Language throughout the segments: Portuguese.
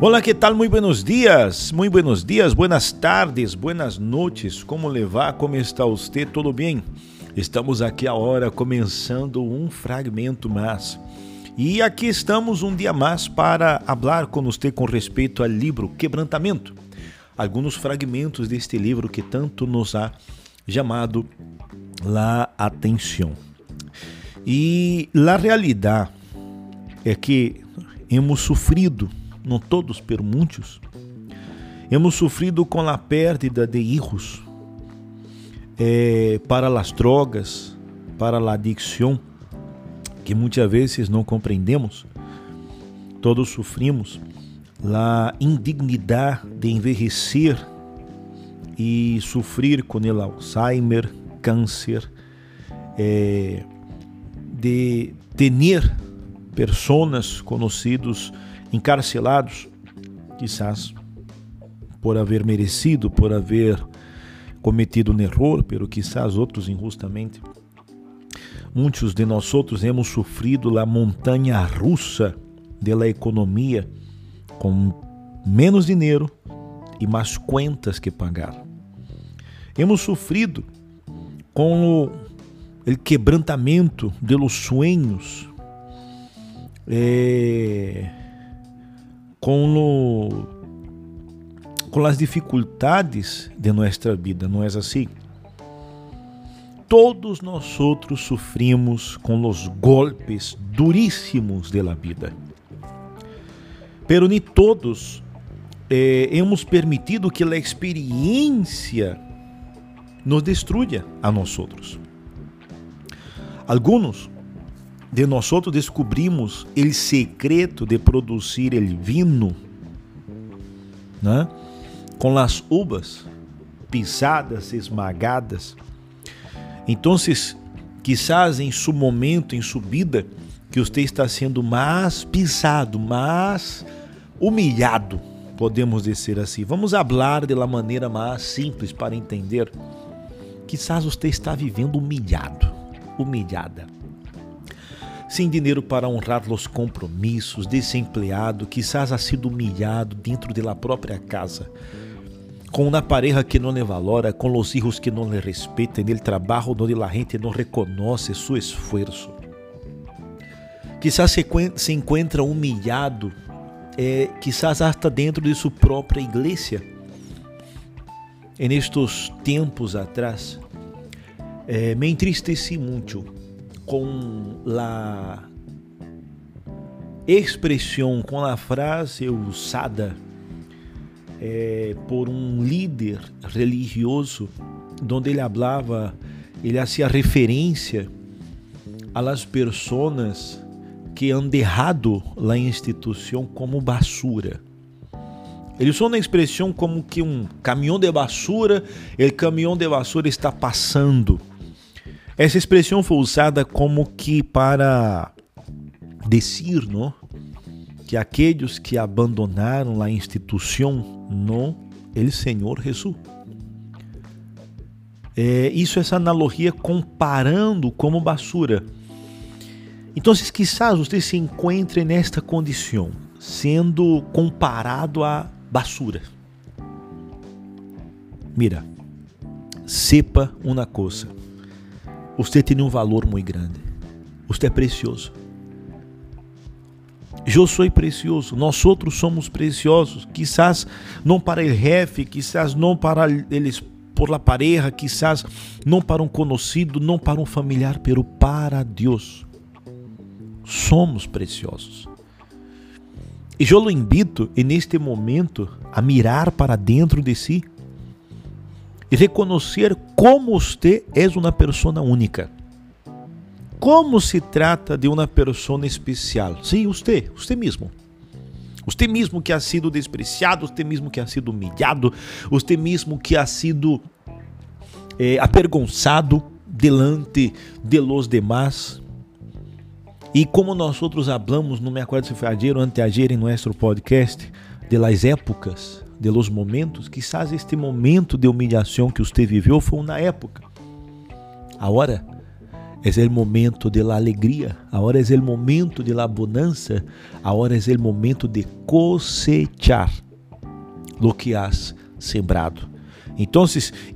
Olá, que tal? Muito buenos dias, muito buenos dias, buenas tardes, buenas noches. Como levar? Como está você? Tudo bem? Estamos aqui a hora começando um fragmento mais. E aqui estamos um dia mais para falar com você com respeito ao livro Quebrantamento. Alguns fragmentos deste livro que tanto nos ha chamado a atenção. E a realidade é que hemos sofrido não todos, pero muitos, hemos sofrido com a perda de hijos eh, para as drogas, para a adicção, que muitas vezes não compreendemos. Todos sofrimos a indignidade de envelhecer e sofrer com o Alzheimer, câncer, eh, de ter pessoas conhecidos encarcelados, quizás por haver merecido, por haver cometido um erro, pero quizás outros injustamente. Muitos de nós outros hemos sofrido a montanha russa da economia com menos dinheiro e mais contas que pagar. Hemos sofrido com o quebrantamento de los sueños. Eh, com, o, com as dificuldades de nossa vida, não é assim? Todos nós outros sofrimos com os golpes duríssimos da vida. Pero nem todos eh, hemos permitido que a experiência nos destruya a nós outros. Alguns de nós descobrimos o secreto de produzir o vinho né? com as uvas pisadas, esmagadas. Então, quizás em seu momento, em sua vida, que você está sendo mais pisado, mais humilhado, podemos dizer assim. Vamos falar de uma maneira mais simples para entender. Quizás você está vivendo humilhado, humilhada sem dinheiro para honrar os compromissos, desempregado, quizás ha sido humilhado dentro da própria casa, com uma pareja que não lhe valora, com os filhos que não lhe respeitam, no trabalho onde a gente não reconhece seu esforço. Quizás se, encontra humilhado, é, quizás hasta dentro de sua própria igreja. En estes tempos atrás, é, me entristeci muito com a expressão, com a frase usada eh, por um líder religioso, onde ele falava, ele fazia referência às pessoas que han derrado a instituição como basura. Ele usou uma expressão como que um caminhão de basura, o caminhão de basura está passando essa expressão foi usada como que para dizer, não? Que aqueles que abandonaram a instituição no el Senhor Jesus. É, isso essa analogia comparando como basura. Então, quizás você se encontre nesta condição, sendo comparado a basura. Mira, sepa uma coisa você tem um valor muito grande. Você é precioso. Eu sou precioso. Nós outros somos preciosos. Quizás não para o jefe, quizás não para eles por la pareja, quizás não para um conhecido, não para um familiar, pero para Deus. Somos preciosos. E eu lo invito, neste momento, a mirar para dentro de si e reconhecer como você é uma pessoa única. Como se trata de uma pessoa especial? Sim, você, você mesmo. Você mesmo que ha sido despreciado, você mesmo que ha sido humilhado, você mesmo que ha sido eh, avergonçado delante de los demás. E como nós outros hablamos, não me acordo se foi ayer ou anteayer em nosso podcast, de las épocas, de los momentos, quizás este momento de humilhação que você viveu foi na época. Agora es el momento de la alegría, ahora es el momento de la bonanza, ahora es el momento de cosechar lo que has sembrado. Então,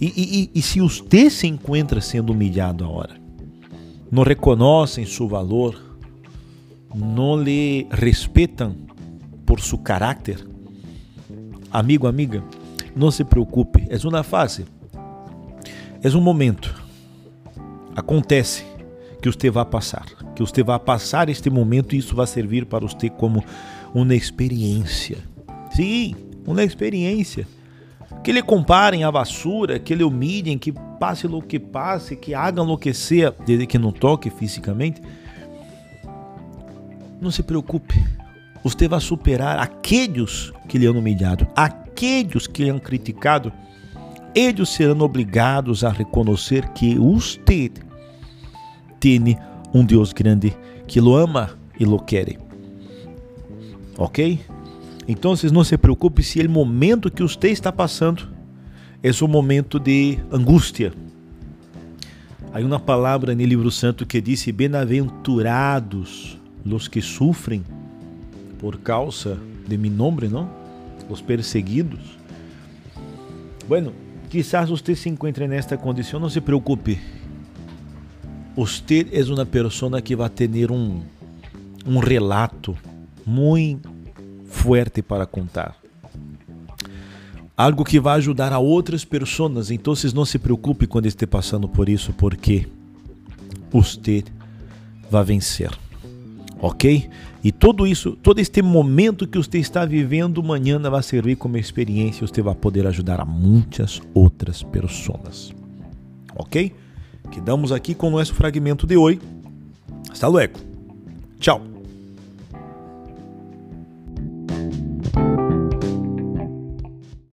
e, e, e se você se encontra sendo humilhado agora, não reconhecem seu valor, não lhe respeitam por seu caráter, amigo, amiga, não se preocupe, é uma fase, é um momento. Acontece que você vai passar, que você vai passar este momento e isso vai servir para você como uma experiência. Sim, uma experiência. Que lhe comparem a vassoura, que lhe humilhem, que passe o que passe, que que seja, desde que não toque fisicamente. Não se preocupe. Você vai superar aqueles que lhe han humilhado, aqueles que lhe han criticado. Eles serão obrigados a reconhecer que você tem um Deus grande que lo ama e lo quer. Ok? Então, não se preocupe se o momento que você está passando é um momento de angústia. Há uma palavra no livro santo que diz: Bem-aventurados os que sofrem por causa de mi nome, não? Os perseguidos. Bueno, quizás você se encontre nesta condição, não se preocupe. Você é uma pessoa que vai ter um, um relato muito fuerte para contar. Algo que vai ajudar a outras pessoas. Então, não se preocupe quando esteja passando por isso, porque você vai vencer. Ok? E tudo isso, todo este momento que você está vivendo, amanhã vai servir como experiência. Você vai poder ajudar a muitas outras pessoas. Ok? Quedamos aqui com o nosso fragmento de hoje. Hasta luego. Tchau.